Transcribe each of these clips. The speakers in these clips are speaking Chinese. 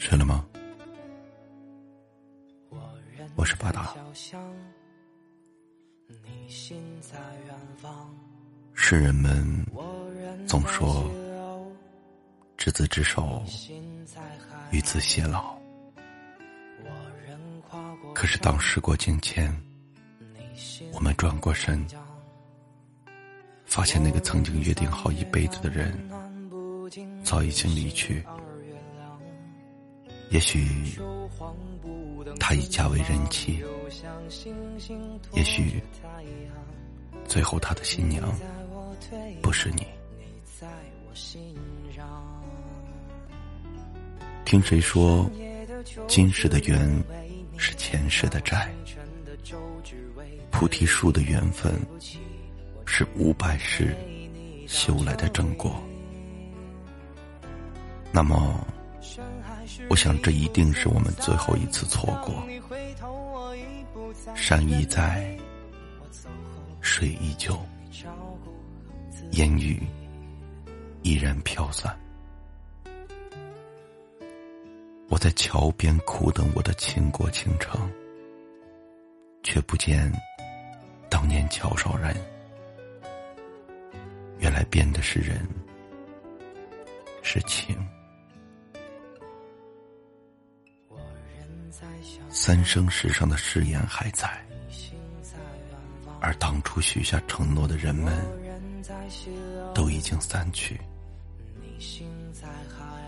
睡了吗？我是巴达。是人们总说，执子之手，与子偕老。可是当时过境迁，我们转过身，发现那个曾经约定好一辈子的人，早已经离去。也许他已嫁为人妻，也许最后他的新娘不是你。听谁说，今世的缘是前世的债？菩提树的缘分是五百世修来的正果。那么。我想，这一定是我们最后一次错过。山依在，水依旧，烟雨依然飘散。我在桥边苦等我的倾国倾城，却不见当年桥上人。原来变的是人，是情。三生石上的誓言还在，而当初许下承诺的人们，都已经散去。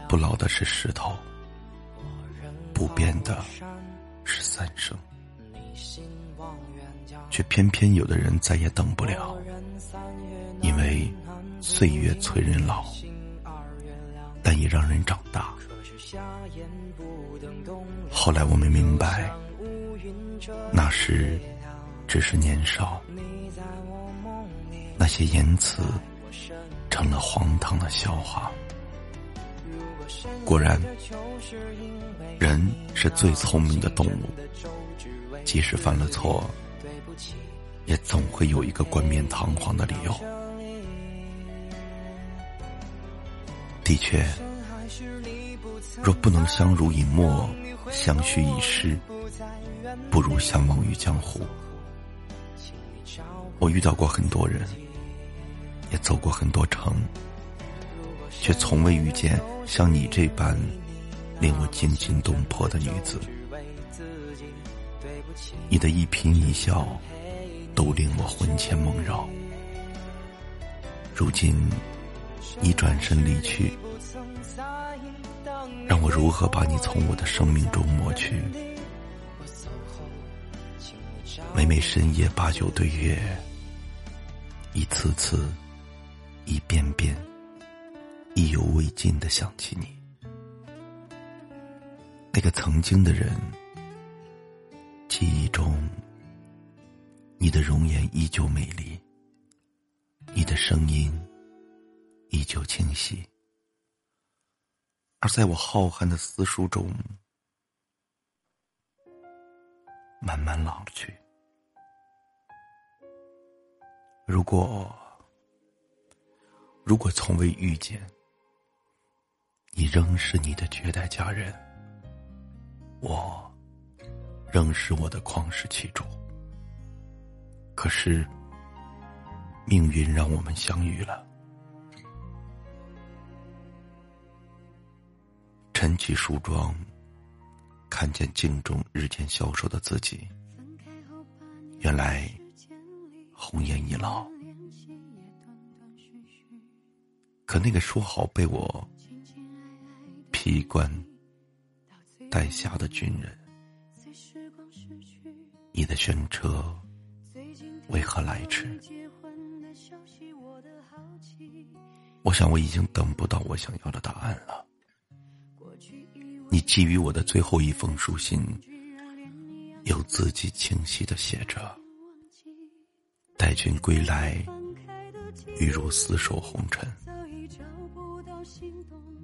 不老的是石头，不变的是三生，却偏偏有的人再也等不了，因为岁月催人老，但也让人长大。后来我们明白，那时只是年少，那些言辞成了荒唐的笑话。果然，人是最聪明的动物，即使犯了错，也总会有一个冠冕堂皇的理由。的确。若不能相濡以沫，相许已失，不如相忘于江湖。我遇到过很多人，也走过很多城，却从未遇见像你这般令我惊心动魄的女子。你的一颦一笑，都令我魂牵梦绕。如今，你转身离去。让我如何把你从我的生命中抹去？每每深夜把酒对月，一次次，一遍遍，意犹未尽的想起你，那个曾经的人。记忆中，你的容颜依旧美丽，你的声音依旧清晰。而在我浩瀚的思书中，慢慢老去。如果，如果从未遇见，你仍是你的绝代佳人，我仍是我的旷世奇主。可是，命运让我们相遇了。晨起梳妆，看见镜中日渐消瘦的自己，原来红颜已老。可那个说好被我披冠戴甲的军人，你的选车为何来迟？我想我已经等不到我想要的答案了。你寄予我的最后一封书信，有字迹清晰的写着：“待君归来，欲如厮守红尘。”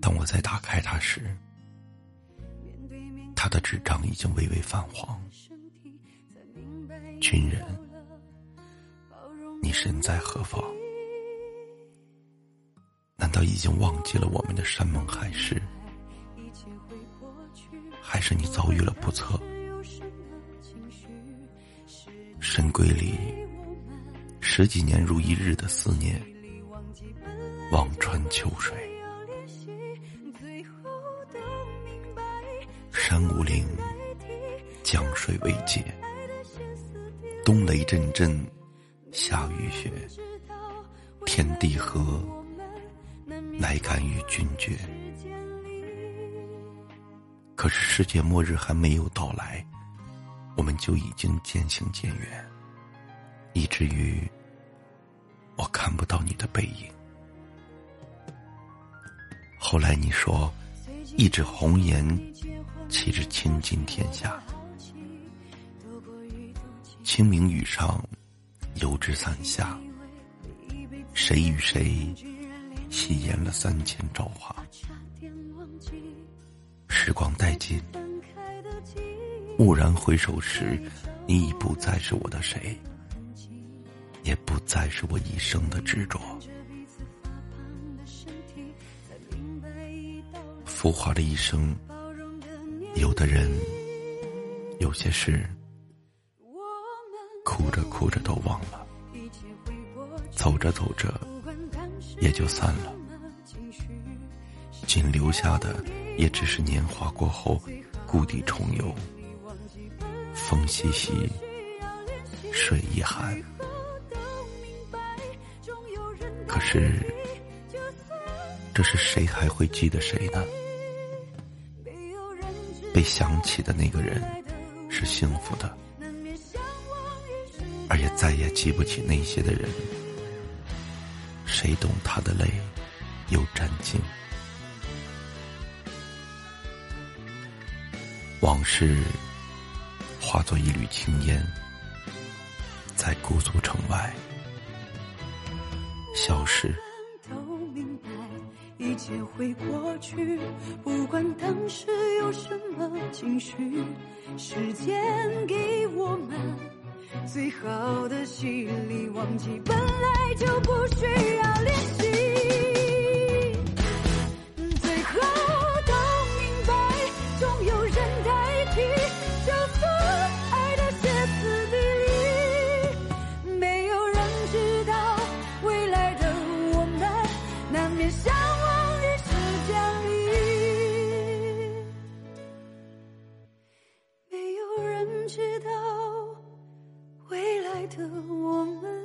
当我再打开它时，他的纸张已经微微泛黄。军人，你身在何方？难道已经忘记了我们的山盟海誓？还是你遭遇了不测？深闺里十几年如一日的思念，望穿秋水。山无陵，江水未竭，冬雷阵阵，夏雨雪，天地合，乃敢与君绝。可是世界末日还没有到来，我们就已经渐行渐远，以至于我看不到你的背影。后来你说，一纸红颜，岂止倾尽天下？清明雨上，油纸伞下，谁与谁戏言了三千朝华？时光殆尽，蓦然回首时，你已不再是我的谁，也不再是我一生的执着。浮华的一生，有的人，有些事，哭着哭着都忘了，走着走着，也就散了，仅留下的。也只是年华过后，故地重游，风习习，水一寒。可是，这是谁还会记得谁呢？被想起的那个人是幸福的，而也再也记不起那些的人，谁懂他的泪，又沾襟？往事化作一缕青烟，在姑苏城外消失。都明白，一切会过去，不管当时有什么情绪，时间给我们最好的洗礼，忘记本来就不需要练习。的我们，